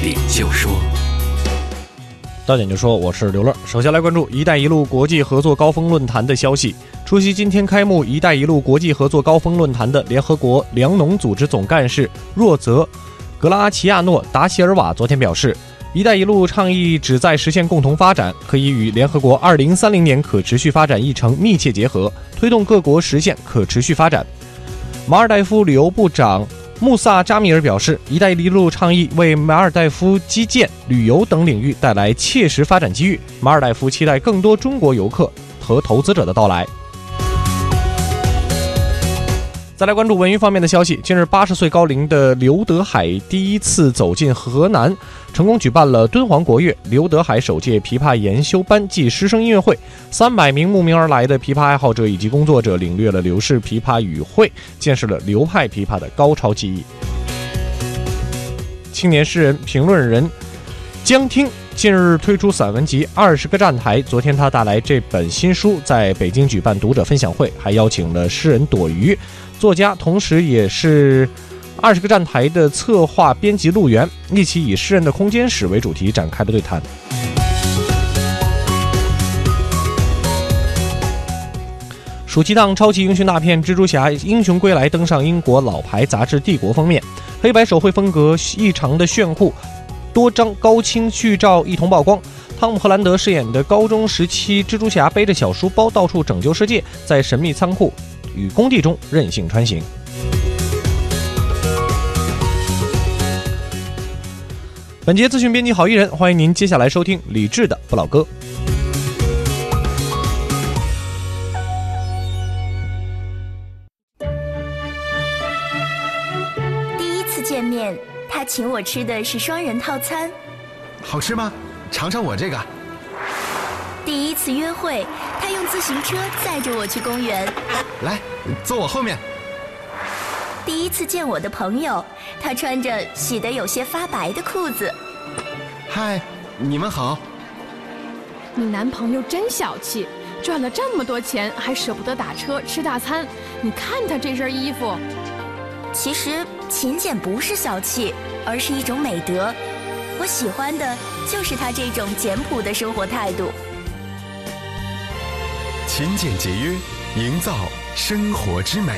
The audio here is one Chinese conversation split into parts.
你就说。到点就说，我是刘乐。首先来关注“一带一路”国际合作高峰论坛的消息。出席今天开幕“一带一路”国际合作高峰论坛的联合国粮农组织总干事若泽·格拉齐亚诺·达席尔瓦昨天表示，“一带一路”倡议旨在实现共同发展，可以与联合国2030年可持续发展议程密切结合，推动各国实现可持续发展。马尔代夫旅游部长。穆萨扎米尔表示，“一带一路”倡议为马尔代夫基建、旅游等领域带来切实发展机遇。马尔代夫期待更多中国游客和投资者的到来。再来关注文娱方面的消息。近日，八十岁高龄的刘德海第一次走进河南，成功举办了敦煌国乐刘德海首届琵琶研修班暨师生音乐会。三百名慕名而来的琵琶爱好者以及工作者领略了刘氏琵琶语会，见识了流派琵琶的高超技艺。青年诗人、评论人江听近日推出散文集《二十个站台》，昨天他带来这本新书，在北京举办读者分享会，还邀请了诗人朵鱼。作家，同时也是《二十个站台》的策划编辑陆源，一起以诗人的空间史为主题展开的对谈。暑期档超级英雄大片《蜘蛛侠：英雄归来》登上英国老牌杂志《帝国》封面，黑白手绘风格异常的炫酷，多张高清剧照一同曝光。汤姆·赫兰德饰演的高中时期蜘蛛侠背着小书包到处拯救世界，在神秘仓库。与工地中任性穿行。本节资讯编辑郝一人，欢迎您接下来收听李志的《不老歌》。第一次见面，他请我吃的是双人套餐。好吃吗？尝尝我这个。第一次约会，他用自行车载着我去公园。来，坐我后面。第一次见我的朋友，他穿着洗得有些发白的裤子。嗨，你们好。你男朋友真小气，赚了这么多钱还舍不得打车吃大餐。你看他这身衣服。其实勤俭不是小气，而是一种美德。我喜欢的就是他这种简朴的生活态度。勤俭节约，营造生活之美。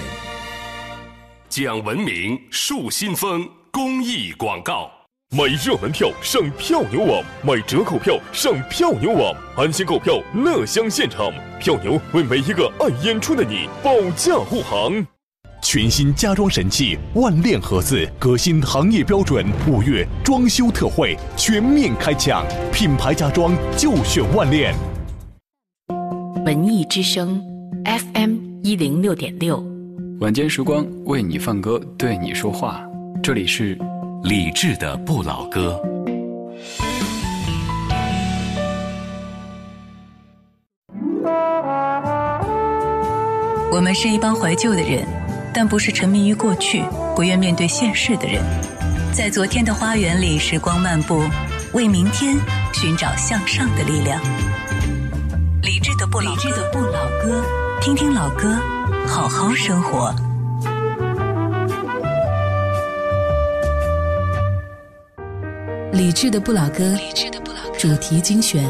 讲文明树新风公益广告：买热门票上票牛网，买折扣票上票牛网，安心购票，乐享现场。票牛为每一个爱演出的你保驾护航。全新家装神器万链盒子，革新行业标准。五月装修特惠全面开抢，品牌家装就选万链。文艺之声，FM 一零六点六，晚间时光为你放歌，对你说话。这里是李志的不老歌。我们是一帮怀旧的人，但不是沉迷于过去、不愿面对现实的人。在昨天的花园里，时光漫步，为明天寻找向上的力量。理智的不理智的不老歌，听听老歌，好好生活。理智的不老歌，主题精选。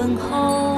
等候。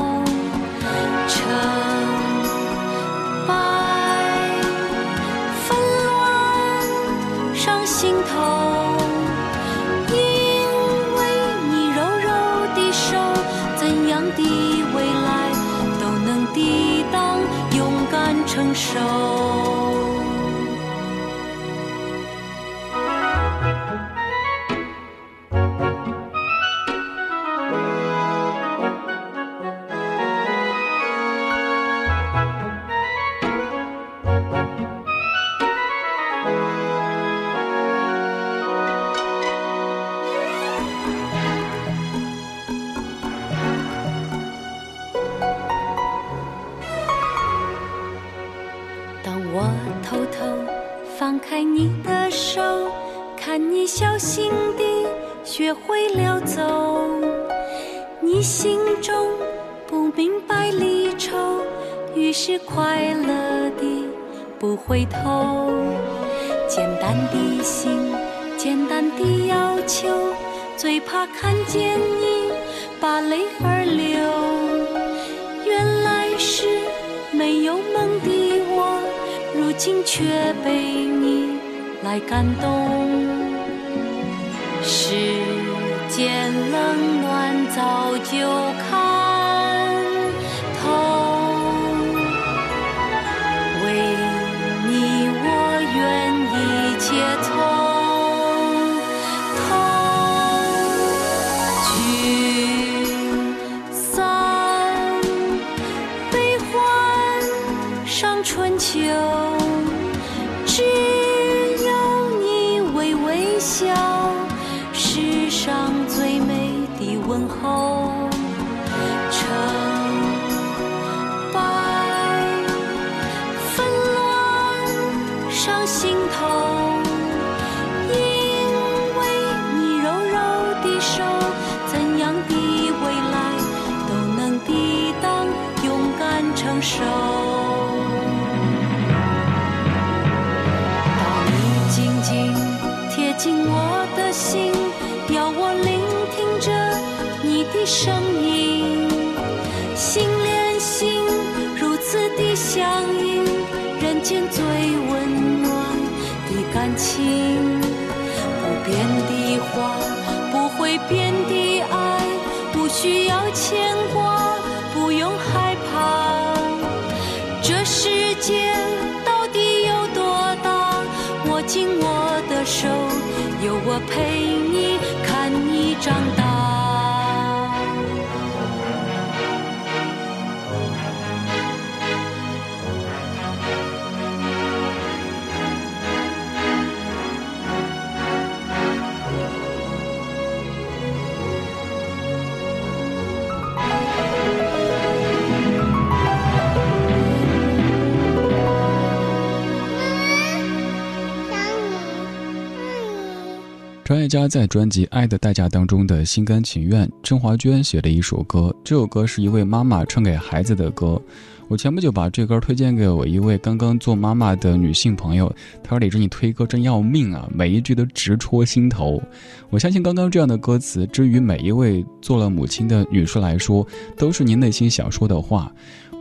家在专辑《爱的代价》当中的心甘情愿，郑华娟写的一首歌。这首歌是一位妈妈唱给孩子的歌。我前不久把这歌推荐给我一位刚刚做妈妈的女性朋友，她说：“李志，你推歌真要命啊，每一句都直戳心头。”我相信刚刚这样的歌词，之于每一位做了母亲的女士来说，都是您内心想说的话。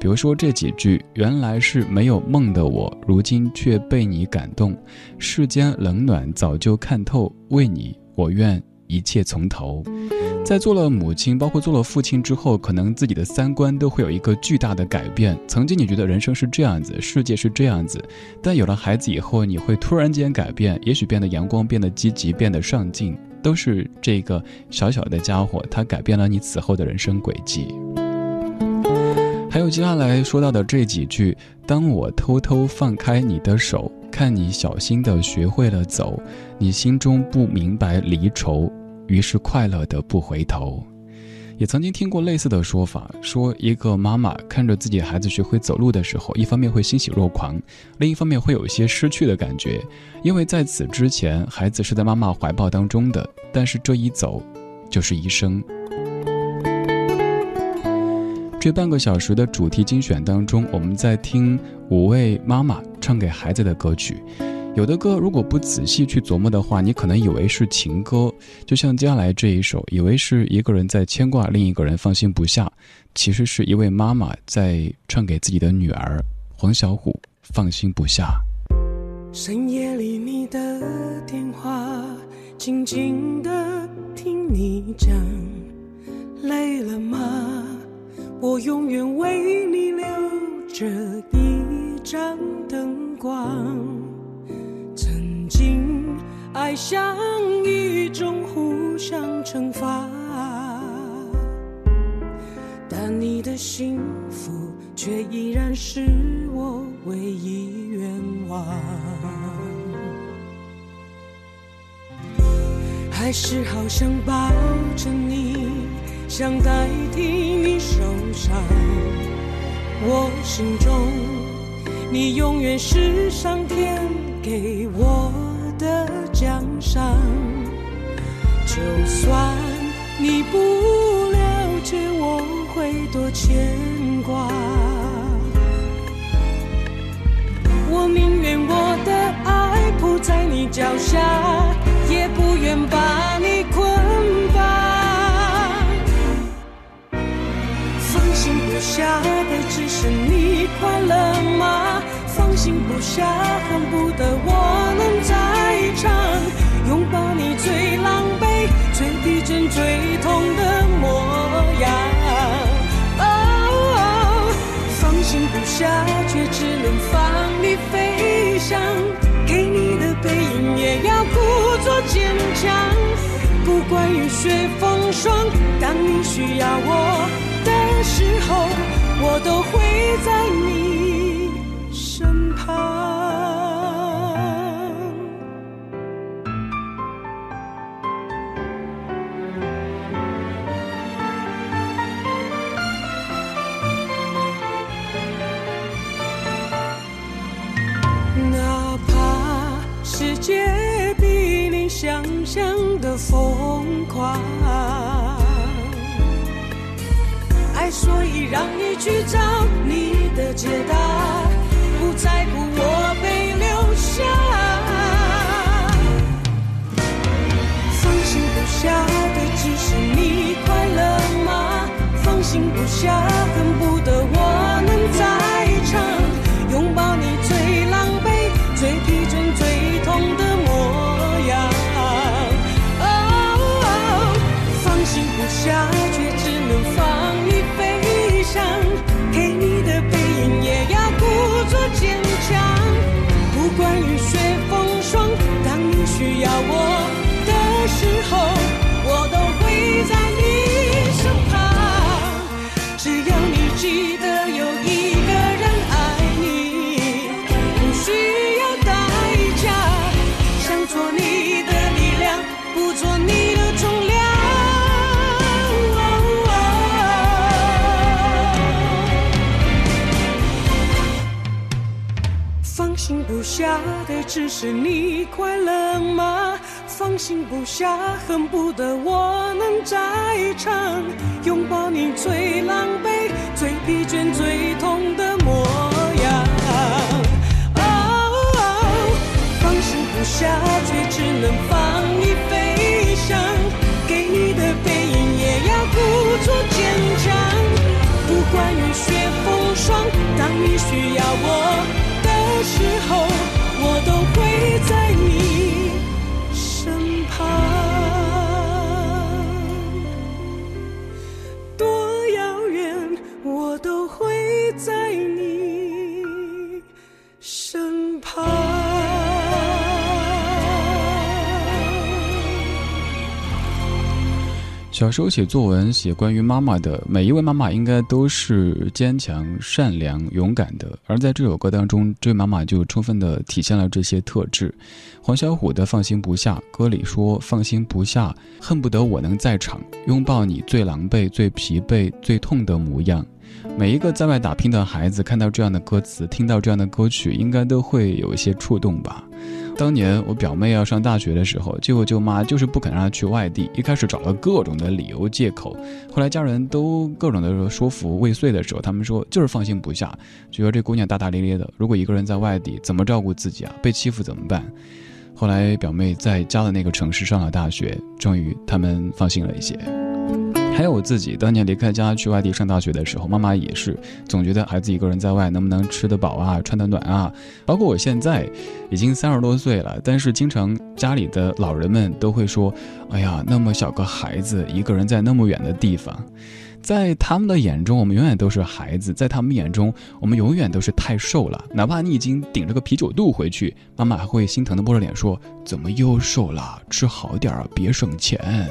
比如说这几句：“原来是没有梦的我，如今却被你感动；世间冷暖早就看透，为你我愿一切从头。”在做了母亲，包括做了父亲之后，可能自己的三观都会有一个巨大的改变。曾经你觉得人生是这样子，世界是这样子，但有了孩子以后，你会突然间改变，也许变得阳光，变得积极，变得上进，都是这个小小的家伙，他改变了你此后的人生轨迹。还有接下来说到的这几句：“当我偷偷放开你的手，看你小心的学会了走，你心中不明白离愁。”于是快乐的不回头，也曾经听过类似的说法，说一个妈妈看着自己孩子学会走路的时候，一方面会欣喜若狂，另一方面会有一些失去的感觉，因为在此之前，孩子是在妈妈怀抱当中的，但是这一走，就是一生。这半个小时的主题精选当中，我们在听五位妈妈唱给孩子的歌曲。有的歌如果不仔细去琢磨的话，你可能以为是情歌，就像接下来这一首，以为是一个人在牵挂另一个人放心不下，其实是一位妈妈在唱给自己的女儿黄小琥放心不下。深夜里你的电话，静静的听你讲，累了吗？我永远为你留着一盏灯光。曾经，爱像一种互相惩罚，但你的幸福却依然是我唯一愿望。还是好想抱着你，想代替你受伤。我心中，你永远是上天。给我的奖赏，就算你不了解，我会多牵挂。我宁愿我的爱铺在你脚下，也不愿把你捆下的只是你快乐吗？放心不下，恨不得我能在场，拥抱你最狼狈、最逼真、最痛的模样。哦，放心不下，却只能放你飞翔。给你的背影也要故作坚强，不管雨雪风霜，当你需要我时候，我都会在你。身旁。让你去找你的解答。不在乎我被留下，放心不下的只是你快乐吗？放心不下，只是你快乐吗？放心不下，恨不得我能在场，拥抱你最狼狈、最疲倦、最痛的模样。哦，放心不下，却只能放你飞翔，给你的背影也要故作坚强，不管雨雪风霜。当你需要我的时候，都会在你小时候写作文，写关于妈妈的，每一位妈妈应该都是坚强、善良、勇敢的。而在这首歌当中，这位妈妈就充分的体现了这些特质。黄小琥的《放心不下》歌里说：“放心不下，恨不得我能在场，拥抱你最狼狈、最疲惫、最痛的模样。”每一个在外打拼的孩子看到这样的歌词，听到这样的歌曲，应该都会有一些触动吧。当年我表妹要上大学的时候，舅舅舅妈就是不肯让她去外地，一开始找了各种的理由借口，后来家人都各种的说服未遂的时候，他们说就是放心不下，觉得这姑娘大大咧咧的，如果一个人在外地怎么照顾自己啊？被欺负怎么办？后来表妹在家的那个城市上了大学，终于他们放心了一些。还有我自己，当年离开家去外地上大学的时候，妈妈也是总觉得孩子一个人在外能不能吃得饱啊，穿得暖啊。包括我现在已经三十多岁了，但是经常家里的老人们都会说：“哎呀，那么小个孩子一个人在那么远的地方。”在他们的眼中，我们永远都是孩子；在他们眼中，我们永远都是太瘦了。哪怕你已经顶着个啤酒肚回去，妈妈还会心疼的摸着脸说：“怎么又瘦了？吃好点儿，别省钱。”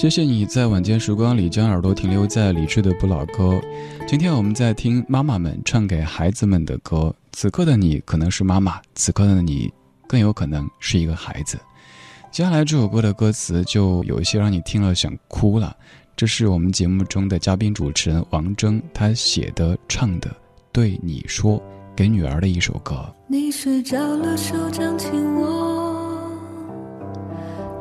谢谢你在晚间时光里将耳朵停留在理智的不老歌。今天我们在听妈妈们唱给孩子们的歌。此刻的你可能是妈妈，此刻的你更有可能是一个孩子。接下来这首歌的歌词就有一些让你听了想哭了。这是我们节目中的嘉宾主持人王铮他写的唱的，对你说给女儿的一首歌。你睡着了，手掌紧握。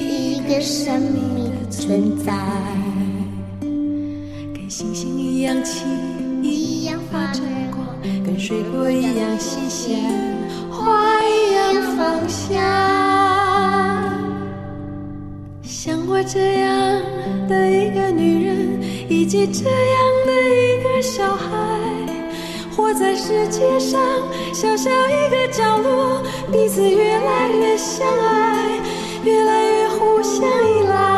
一个生命的存在，跟星星一样轻，一样发着光，跟水果一样新鲜，花一样芳香。像我这样的一个女人，以及这样的一个小孩，活在世界上小小一个角落，彼此越来越相爱，想依赖。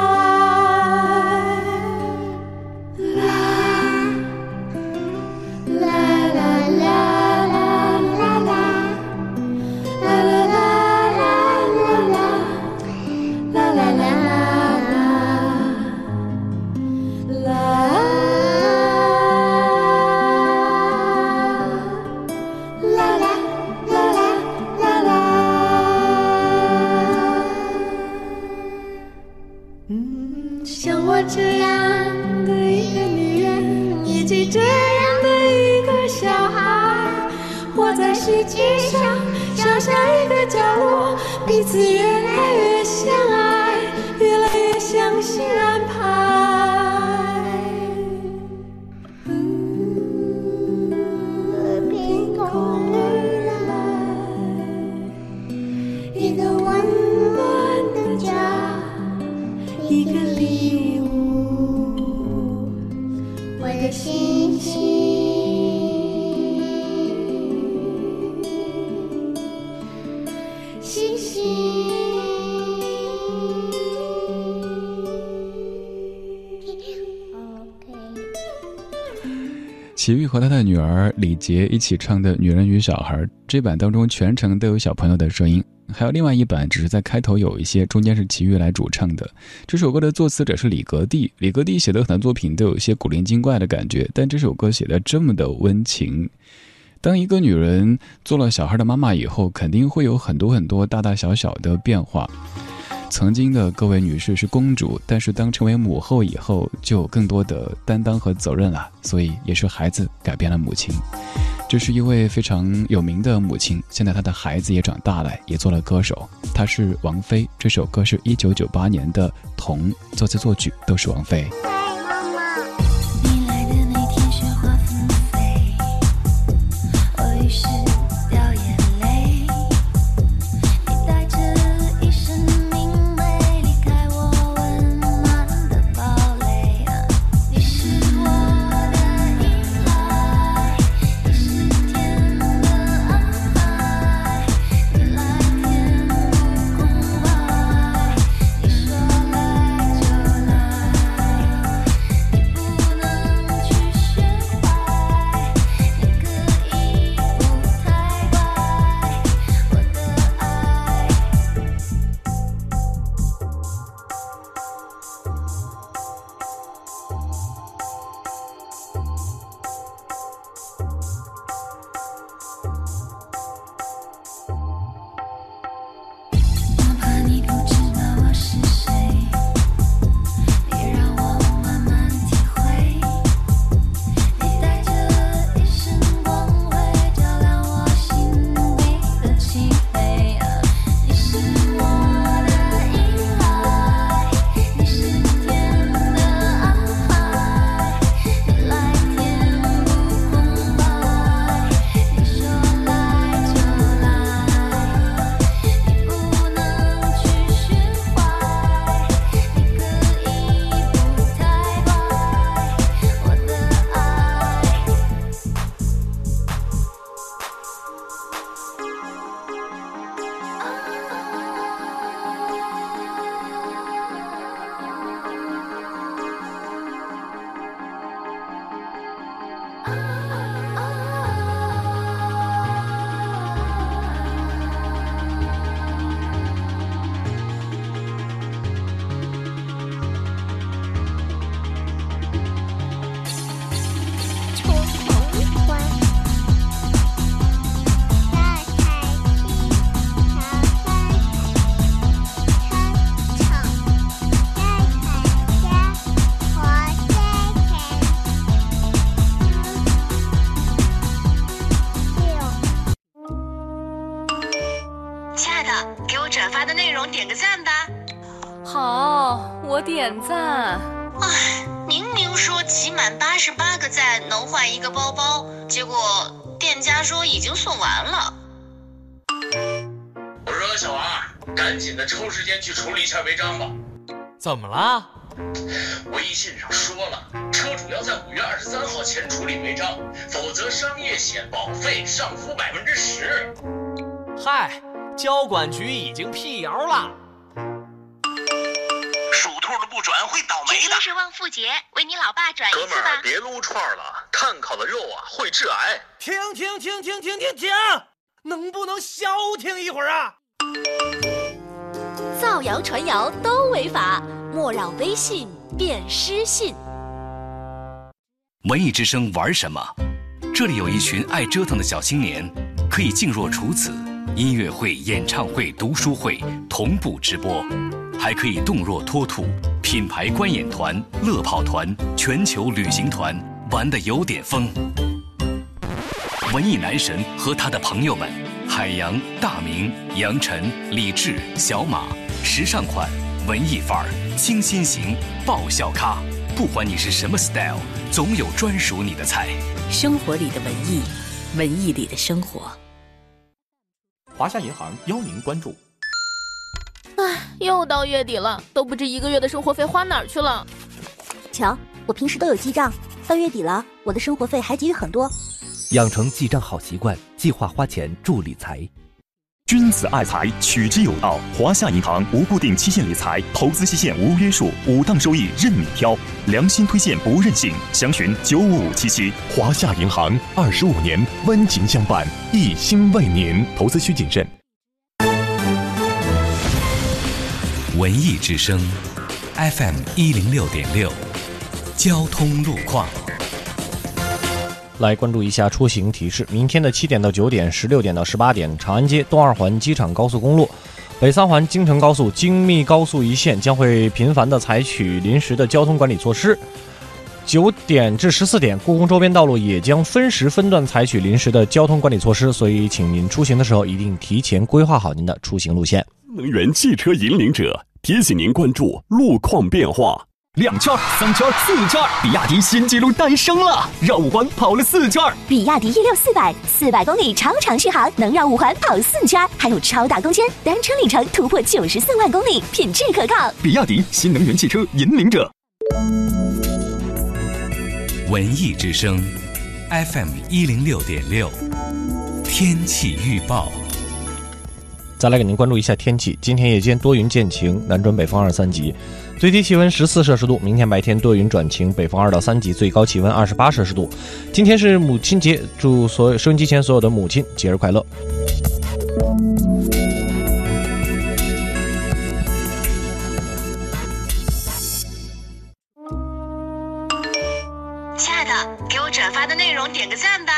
杰一起唱的《女人与小孩》这版当中，全程都有小朋友的声音。还有另外一版，只是在开头有一些，中间是齐豫来主唱的。这首歌的作词者是李格弟，李格弟写的很多作品都有一些古灵精怪的感觉，但这首歌写的这么的温情。当一个女人做了小孩的妈妈以后，肯定会有很多很多大大小小的变化。曾经的各位女士是公主，但是当成为母后以后，就有更多的担当和责任了。所以也是孩子改变了母亲。这是一位非常有名的母亲，现在她的孩子也长大了，也做了歌手。她是王菲，这首歌是一九九八年的童作词作曲，都是王菲。嗨，妈妈，你来的那天雪花纷飞，我已。违章吧。怎么了？微信上说了，车主要在五月二十三号前处理违章，否则商业险保费上浮百分之十。嗨，交管局已经辟谣了。属兔的不转会倒霉的。今天是旺妇节，为你老爸转一次吧哥们儿，。别撸串了，碳烤的肉啊会致癌。停停停停停停停！能不能消停一会儿啊？谣传谣都违法，莫让微信变失信。文艺之声玩什么？这里有一群爱折腾的小青年，可以静若处子，音乐会、演唱会、读书会同步直播，还可以动若脱兔，品牌观演团、乐跑团、全球旅行团，玩的有点疯。文艺男神和他的朋友们，海洋、大明、杨晨、李志、小马，时尚款、文艺范儿、清新型、爆笑咖，不管你是什么 style，总有专属你的菜。生活里的文艺，文艺里的生活。华夏银行邀您关注。唉，又到月底了，都不知一个月的生活费花哪儿去了。瞧，我平时都有记账，到月底了，我的生活费还给予很多。养成记账好习惯，计划花钱助理财。君子爱财，取之有道。华夏银行无固定期限理财，投资期限无约束，五档收益任你挑，良心推荐不任性。详询九五五七七。华夏银行二十五年温情相伴，一心为您。投资需谨慎。文艺之声，FM 一零六点六，交通路况。来关注一下出行提示。明天的七点到九点、十六点到十八点，长安街、东二环机场高速公路、北三环京承高速、京密高速一线将会频繁的采取临时的交通管理措施。九点至十四点，故宫周边道路也将分时分段采取临时的交通管理措施，所以请您出行的时候一定提前规划好您的出行路线。能源汽车引领者提醒您关注路况变化。两圈、三圈、四圈，比亚迪新纪录诞生了，绕五环跑了四圈。比亚迪 E 六四百，四百公里超长续航，能绕五环跑四圈，还有超大空间，单车里程突破九十四万公里，品质可靠。比亚迪新能源汽车引领者。文艺之声，FM 一零六点六，天气预报。再来给您关注一下天气，今天夜间多云见晴，南转北风二三级，最低气温十四摄氏度。明天白天多云转晴，北风二到三级，最高气温二十八摄氏度。今天是母亲节，祝所有收音机前所有的母亲节日快乐。亲爱的，给我转发的内容点个赞吧。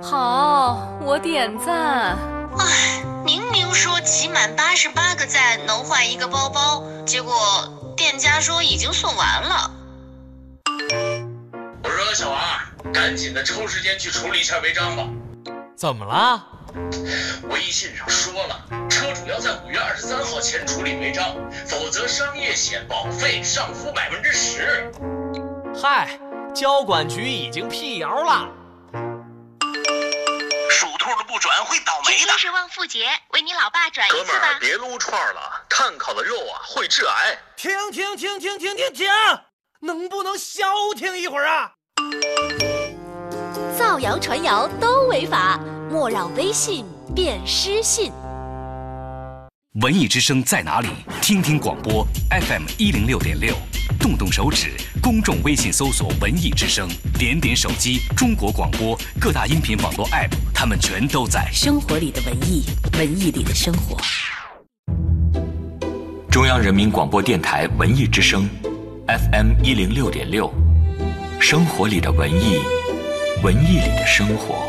好，我点赞。唉，明明说集满八十八个赞能换一个包包，结果店家说已经送完了。我说小王，赶紧的抽时间去处理一下违章吧。怎么了？微信上说了，车主要在五月二十三号前处理违章，否则商业险保费上浮百分之十。嗨，交管局已经辟谣了。属兔的不转会倒霉的。今天是旺富节，为你老爸转一哥们儿，别撸串了，碳烤的肉啊会致癌。停停停停停停停！能不能消停一会儿啊？造谣传谣都违法，莫让微信变失信。文艺之声在哪里？听听广播 FM 一零六点六，动动手指，公众微信搜索“文艺之声”，点点手机，中国广播各大音频网络 App，他们全都在。生活里的文艺，文艺里的生活。中央人民广播电台文艺之声，FM 一零六点六，生活里的文艺，文艺里的生活。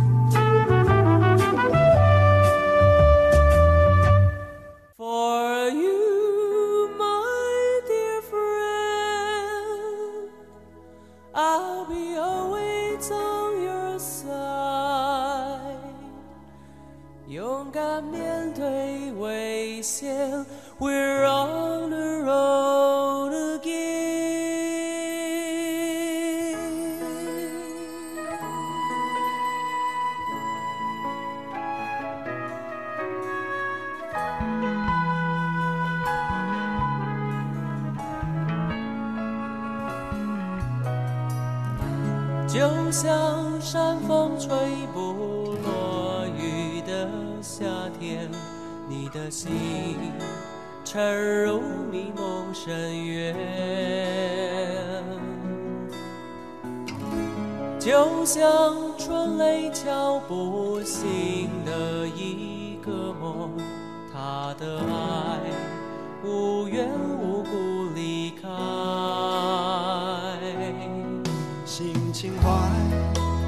情怀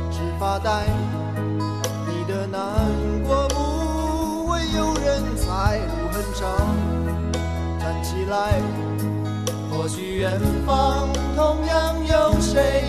只发呆，你的难过不会有人猜。路很长，站起来，或许远方同样有谁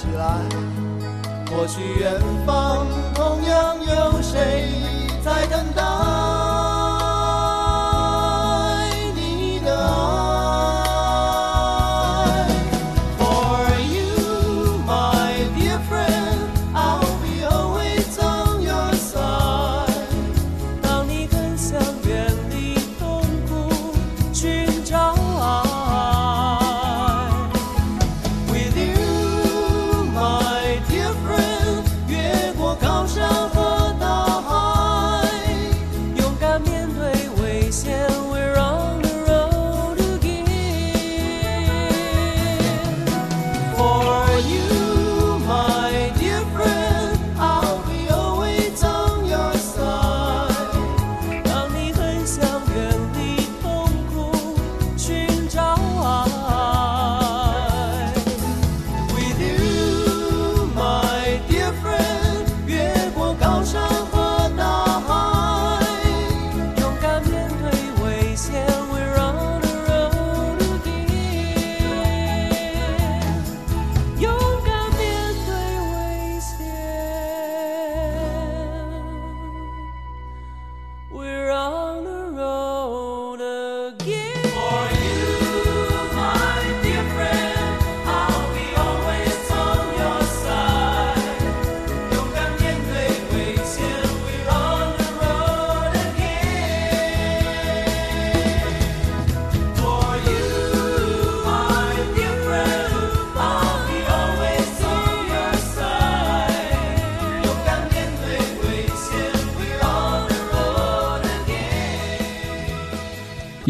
起来，或许远方同样有谁在等待。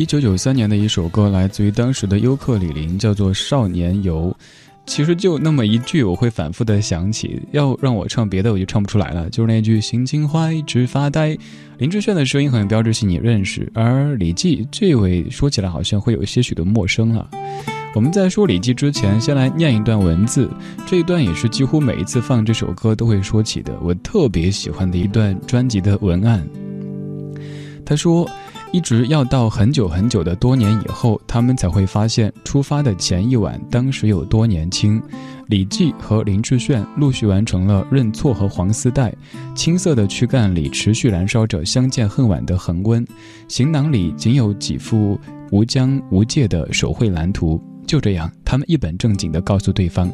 九九三年的一首歌，来自于当时的尤克里林，叫做《少年游》。其实就那么一句，我会反复的想起。要让我唱别的，我就唱不出来了。就是那句“心情坏，直发呆”。林志炫的声音很有标志性，你认识。而李记这位说起来好像会有些许的陌生了。我们在说李记之前，先来念一段文字。这一段也是几乎每一次放这首歌都会说起的，我特别喜欢的一段专辑的文案。他说。一直要到很久很久的多年以后，他们才会发现出发的前一晚，当时有多年轻。李记和林志炫陆续完成了认错和黄丝带，青涩的躯干里持续燃烧着相见恨晚的恒温，行囊里仅有几幅无疆无界的手绘蓝图。就这样，他们一本正经地告诉对方，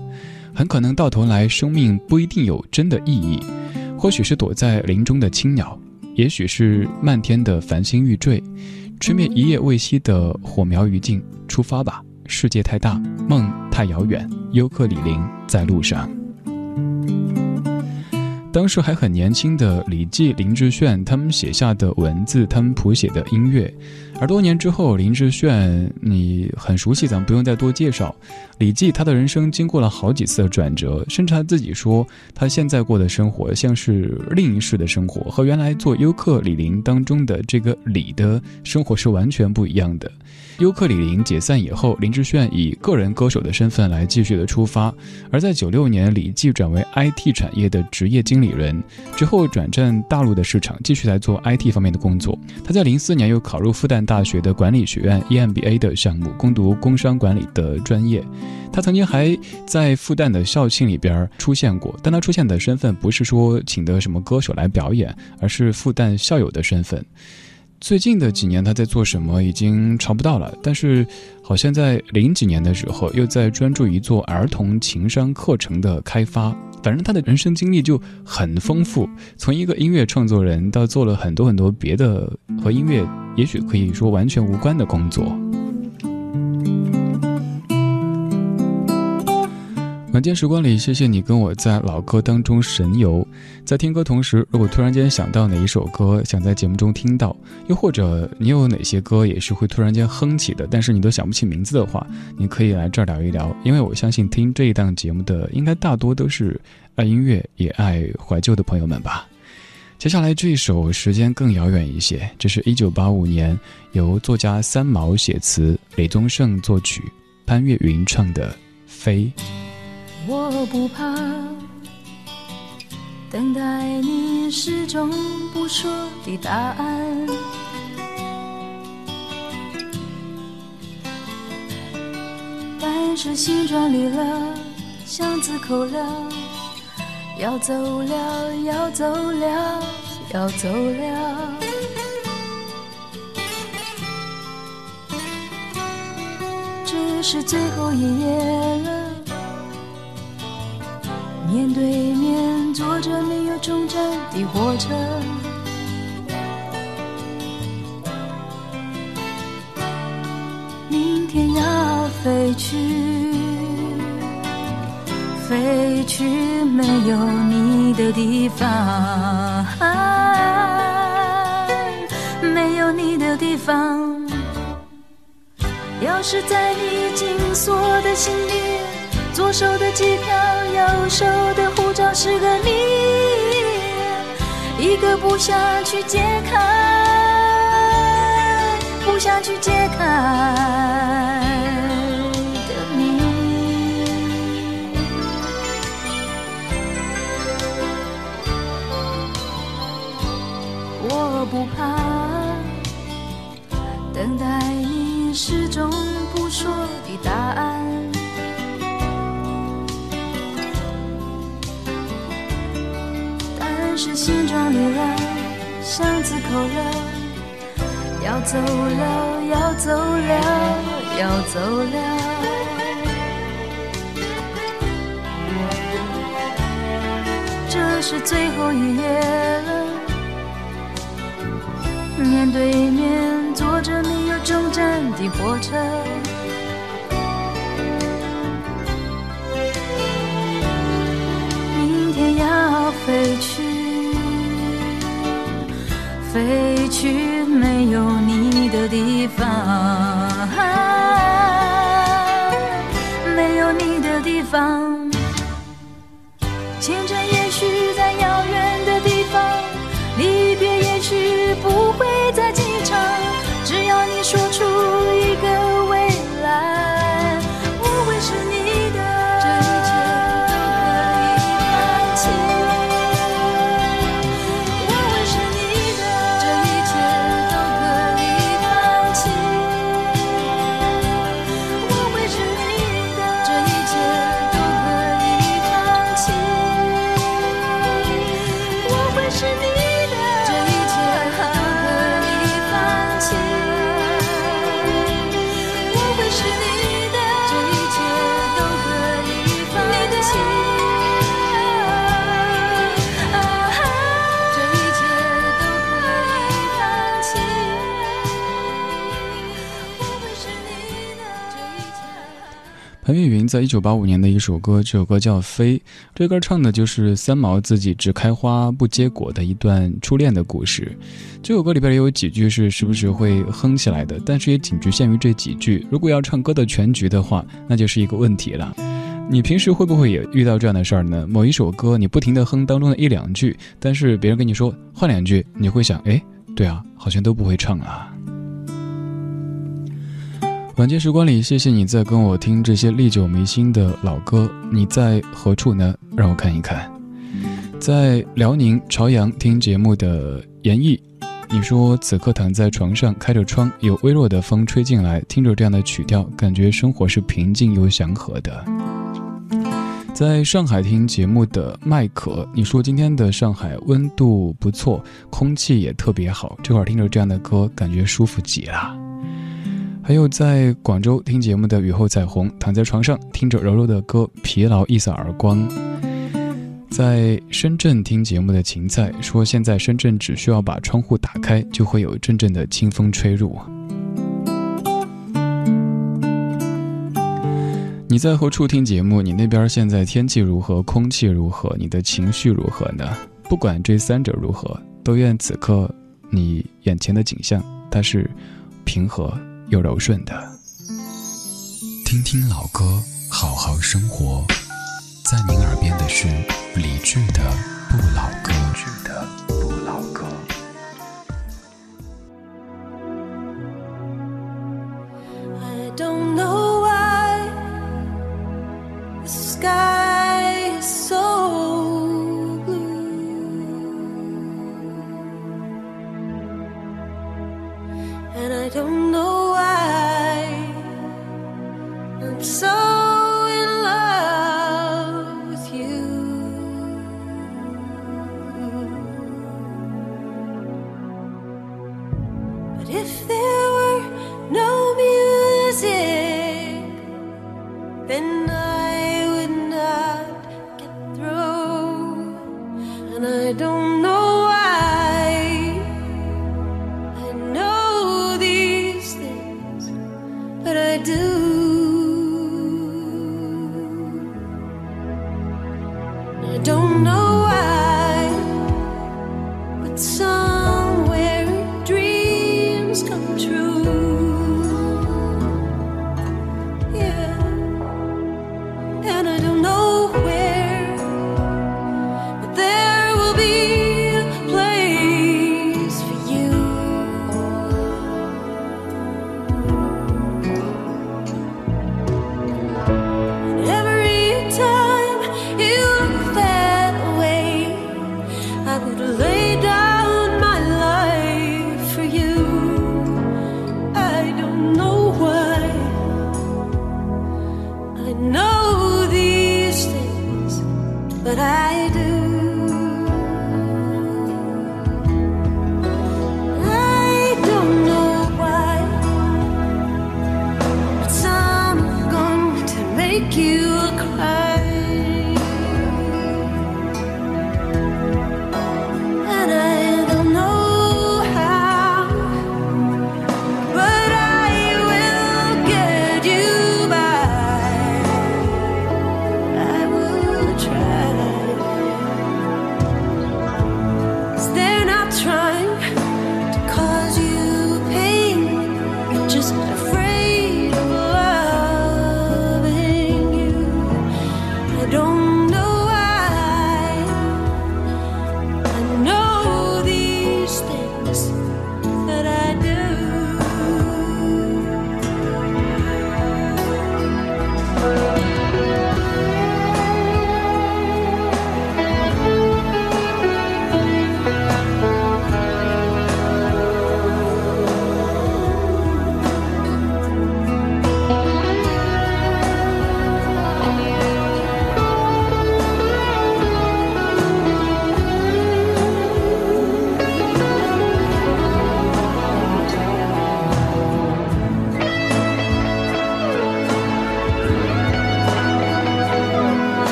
很可能到头来，生命不一定有真的意义，或许是躲在林中的青鸟。也许是漫天的繁星欲坠，吹灭一夜未熄的火苗余烬。出发吧，世界太大，梦太遥远。尤克里林在路上。当时还很年轻的李记、林志炫，他们写下的文字，他们谱写的音乐。而多年之后，林志炫你很熟悉，咱们不用再多介绍。李记他的人生经过了好几次的转折，甚至他自己说，他现在过的生活像是另一世的生活，和原来做优客李林当中的这个李的生活是完全不一样的。优客李林解散以后，林志炫以个人歌手的身份来继续的出发。而在九六年，李记转为 IT 产业的职业经理人之后，转战大陆的市场，继续来做 IT 方面的工作。他在零四年又考入复旦大学的管理学院 EMBA 的项目，攻读工商管理的专业。他曾经还在复旦的校庆里边出现过，但他出现的身份不是说请的什么歌手来表演，而是复旦校友的身份。最近的几年他在做什么已经查不到了，但是好像在零几年的时候又在专注于做儿童情商课程的开发。反正他的人生经历就很丰富，从一个音乐创作人到做了很多很多别的和音乐也许可以说完全无关的工作。晚间时光里，谢谢你跟我在老歌当中神游。在听歌同时，如果突然间想到哪一首歌，想在节目中听到，又或者你有哪些歌也是会突然间哼起的，但是你都想不起名字的话，你可以来这儿聊一聊。因为我相信听这一档节目的，应该大多都是爱音乐也爱怀旧的朋友们吧。接下来这一首时间更遥远一些，这是一九八五年由作家三毛写词，李宗盛作曲，潘越云唱的《飞》。我不怕等待你始终不说的答案，但是心装离了，箱子扣了，要走了，要走了，要走了，这是最后一页了。面对面坐着没有终站的火车，明天要飞去，飞去没有你的地方，没有你的地方。钥匙在你紧锁的心里。左手的机票，右手的护照是个谜，一个不想去解开，不想去解开的谜。我不怕等待你始终不说的答案。巷子口了，要走了，要走了，要走了。这是最后一夜了，面对面坐着没有终站的火车。飞去。没有你的地方，没有你的地方。潘越云在一九八五年的一首歌，这首歌叫《飞》，这歌唱的就是三毛自己只开花不结果的一段初恋的故事。这首歌里边也有几句是时不时会哼起来的，但是也仅局限于这几句。如果要唱歌的全局的话，那就是一个问题了。你平时会不会也遇到这样的事儿呢？某一首歌你不停的哼当中的一两句，但是别人跟你说换两句，你会想，哎，对啊，好像都不会唱啊。晚间时光里，谢谢你在跟我听这些历久弥新的老歌。你在何处呢？让我看一看，在辽宁朝阳听节目的严毅，你说此刻躺在床上，开着窗，有微弱的风吹进来，听着这样的曲调，感觉生活是平静又祥和的。在上海听节目的麦可，你说今天的上海温度不错，空气也特别好，这会儿听着这样的歌，感觉舒服极了。还有在广州听节目的雨后彩虹，躺在床上听着柔柔的歌，疲劳一扫而光。在深圳听节目的芹菜说，现在深圳只需要把窗户打开，就会有阵阵的清风吹入。你在何处听节目？你那边现在天气如何？空气如何？你的情绪如何呢？不管这三者如何，都愿此刻你眼前的景象，它是平和又柔顺的。听听老歌，好好生活。在您耳边的是理智的不老歌。理智的不老歌。I don't know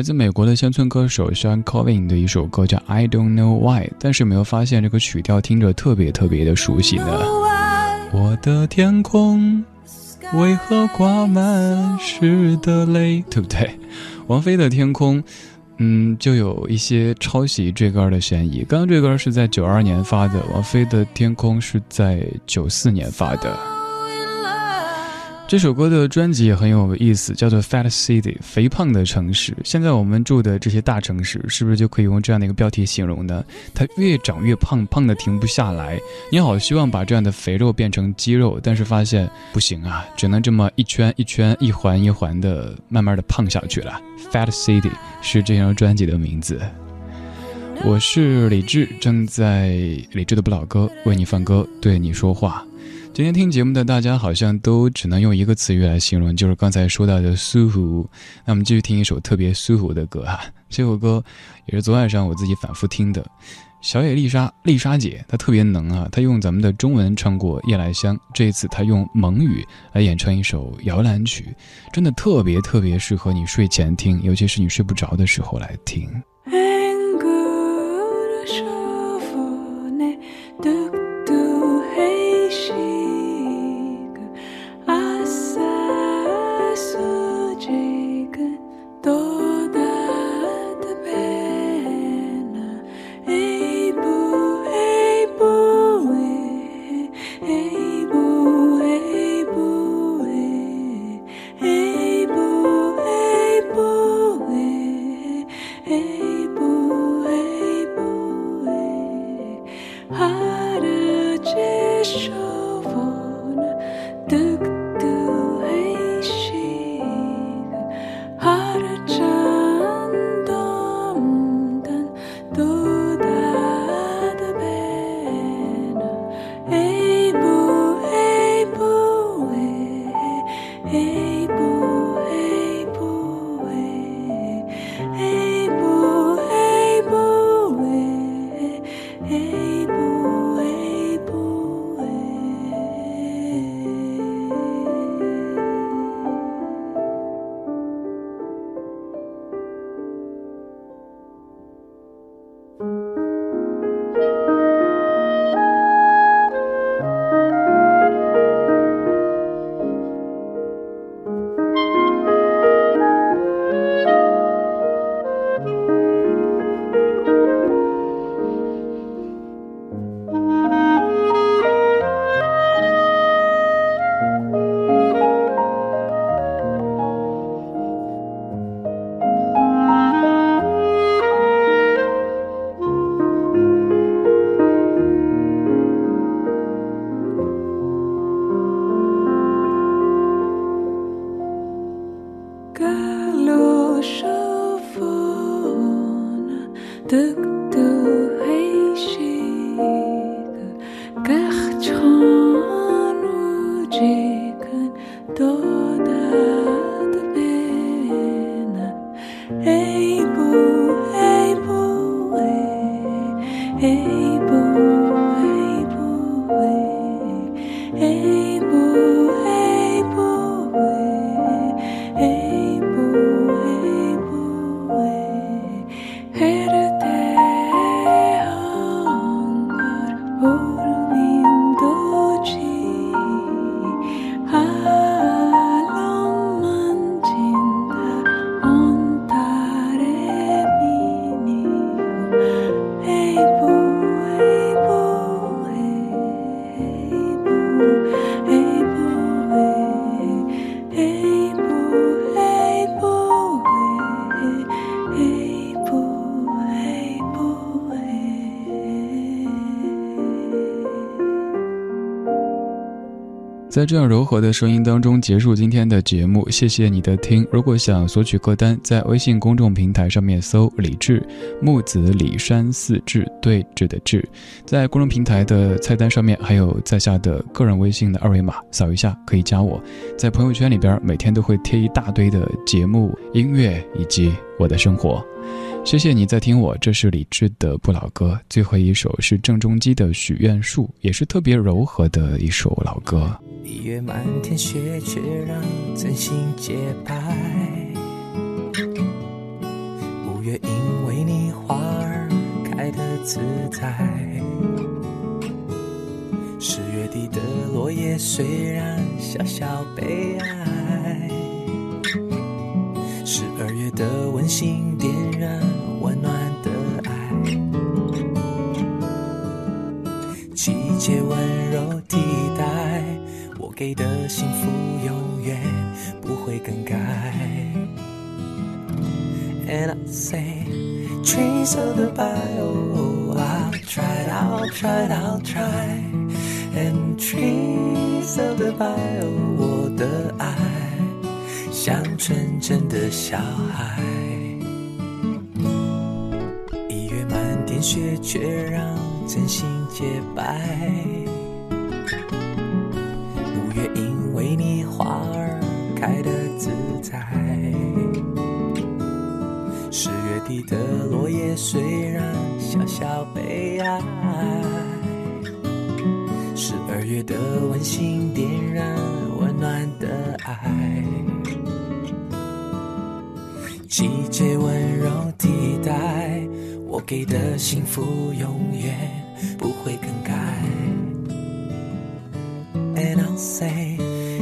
来自美国的乡村歌手 Sean c o v i n 的一首歌叫《I Don't Know Why》，但是没有发现这个曲调听着特别特别的熟悉呢。我的天空为何挂满湿的泪？对不对？王菲的《天空》，嗯，就有一些抄袭这歌的嫌疑。刚刚这歌是在九二年发的，王菲的《天空》是在九四年发的。这首歌的专辑也很有意思，叫做《Fat City》肥胖的城市。现在我们住的这些大城市，是不是就可以用这样的一个标题形容呢？它越长越胖，胖的停不下来。你好希望把这样的肥肉变成肌肉，但是发现不行啊，只能这么一圈一圈、一环一环的慢慢的胖下去了。《Fat City》是这张专辑的名字。我是李志，正在李志的不老歌为你放歌，对你说话。今天听节目的大家好像都只能用一个词语来形容，就是刚才说到的舒服。那我们继续听一首特别舒服的歌哈，这首歌也是昨晚上我自己反复听的。小野丽莎，丽莎姐她特别能啊，她用咱们的中文唱过《夜来香》，这一次她用蒙语来演唱一首摇篮曲，真的特别特别适合你睡前听，尤其是你睡不着的时候来听。在这样柔和的声音当中结束今天的节目，谢谢你的听。如果想索取歌单，在微信公众平台上面搜“李志木子李山四志对峙的志”，在公众平台的菜单上面还有在下的个人微信的二维码，扫一下可以加我。在朋友圈里边，每天都会贴一大堆的节目、音乐以及我的生活。谢谢你在听我，这是李志的不老歌。最后一首是郑中基的《许愿树》，也是特别柔和的一首老歌。一月满天雪却让真心洁白五月因为你花儿开得自在十月底的落叶虽然小小悲哀。十二月的温馨给的幸福，永远不会更改。And I say, trees of the bio, I'll try, I'll try, I'll try. And trees of the bio，我的爱像纯真的小孩。一月满天雪，却让真心洁白。虽然小小悲哀，十二月的温馨点燃温暖的爱，季节温柔替代我给的幸福，永远不会更改。And I'll say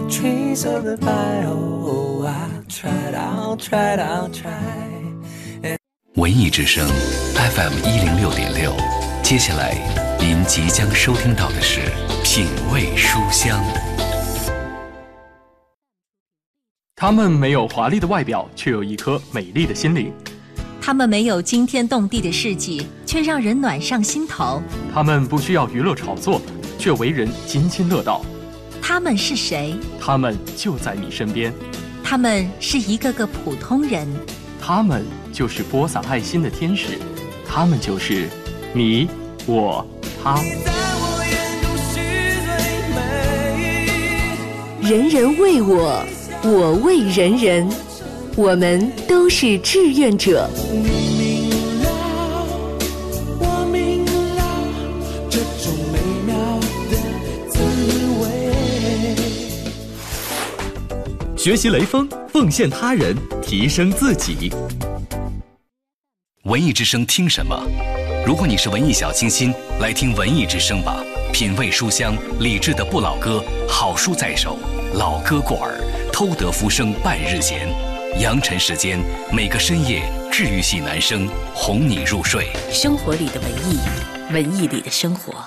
trees of the bio, I'll try, I'll try, I'll try. 之声 FM 一零六点六，接下来您即将收听到的是品味书香。他们没有华丽的外表，却有一颗美丽的心灵；他们没有惊天动地的事迹，却让人暖上心头；他们不需要娱乐炒作，却为人津津乐道。他们是谁？他们就在你身边。他们是一个个普通人。他们就是播撒爱心的天使，他们就是你、我、他。人人为我，我为人人，我们都是志愿者。学习雷锋，奉献他人，提升自己。文艺之声听什么？如果你是文艺小清新，来听文艺之声吧。品味书香，理智的不老歌，好书在手，老歌过耳，偷得浮生半日闲。扬尘时间，每个深夜，治愈系男声哄你入睡。生活里的文艺，文艺里的生活。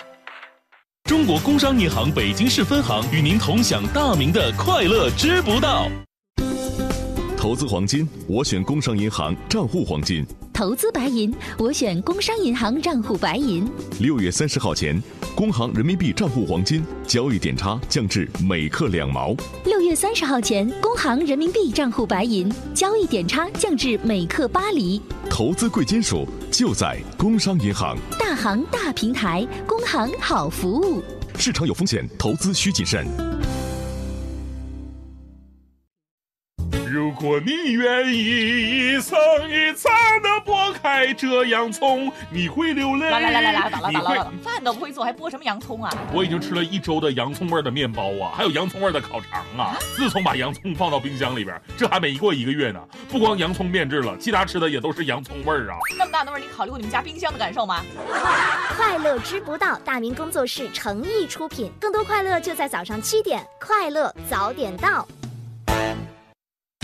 中国工商银行北京市分行与您同享大明的快乐知不道。投资黄金，我选工商银行账户黄金；投资白银，我选工商银行账户白银。六月三十号前，工行人民币账户黄金交易点差降至每克两毛。六月三十号前，工行人民币账户白银交易点差降至每克八厘。投资贵金属就在工商银行。大行大平台，工行好服务。市场有风险，投资需谨慎。如果你愿意一层一层的剥开这洋葱，你会流泪。来来来来来，打了打了，饭都不会做，还剥什么洋葱啊？我已经吃了一周的洋葱味的面包啊，还有洋葱味的烤肠啊。自从把洋葱放到冰箱里边，这还没过一个月呢，不光洋葱变质了，其他吃的也都是洋葱味儿啊。那么大的味儿，你考虑过你们家冰箱的感受吗？快乐知不道，大明工作室诚意出品，更多快乐就在早上七点，快乐早点到。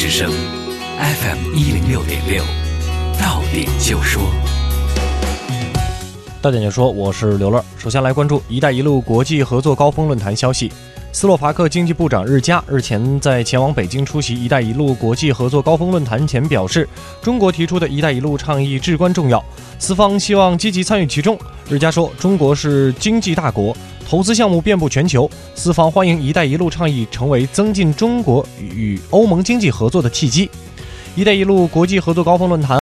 之声 FM 一零六点六，到点就说。到点就说，我是刘乐。首先来关注“一带一路”国际合作高峰论坛消息。斯洛伐克经济部长日加日前在前往北京出席“一带一路”国际合作高峰论坛前表示，中国提出的一带一路倡议至关重要，斯方希望积极参与其中。日加说，中国是经济大国，投资项目遍布全球，四方欢迎“一带一路”倡议成为增进中国与欧盟经济合作的契机。“一带一路”国际合作高峰论坛。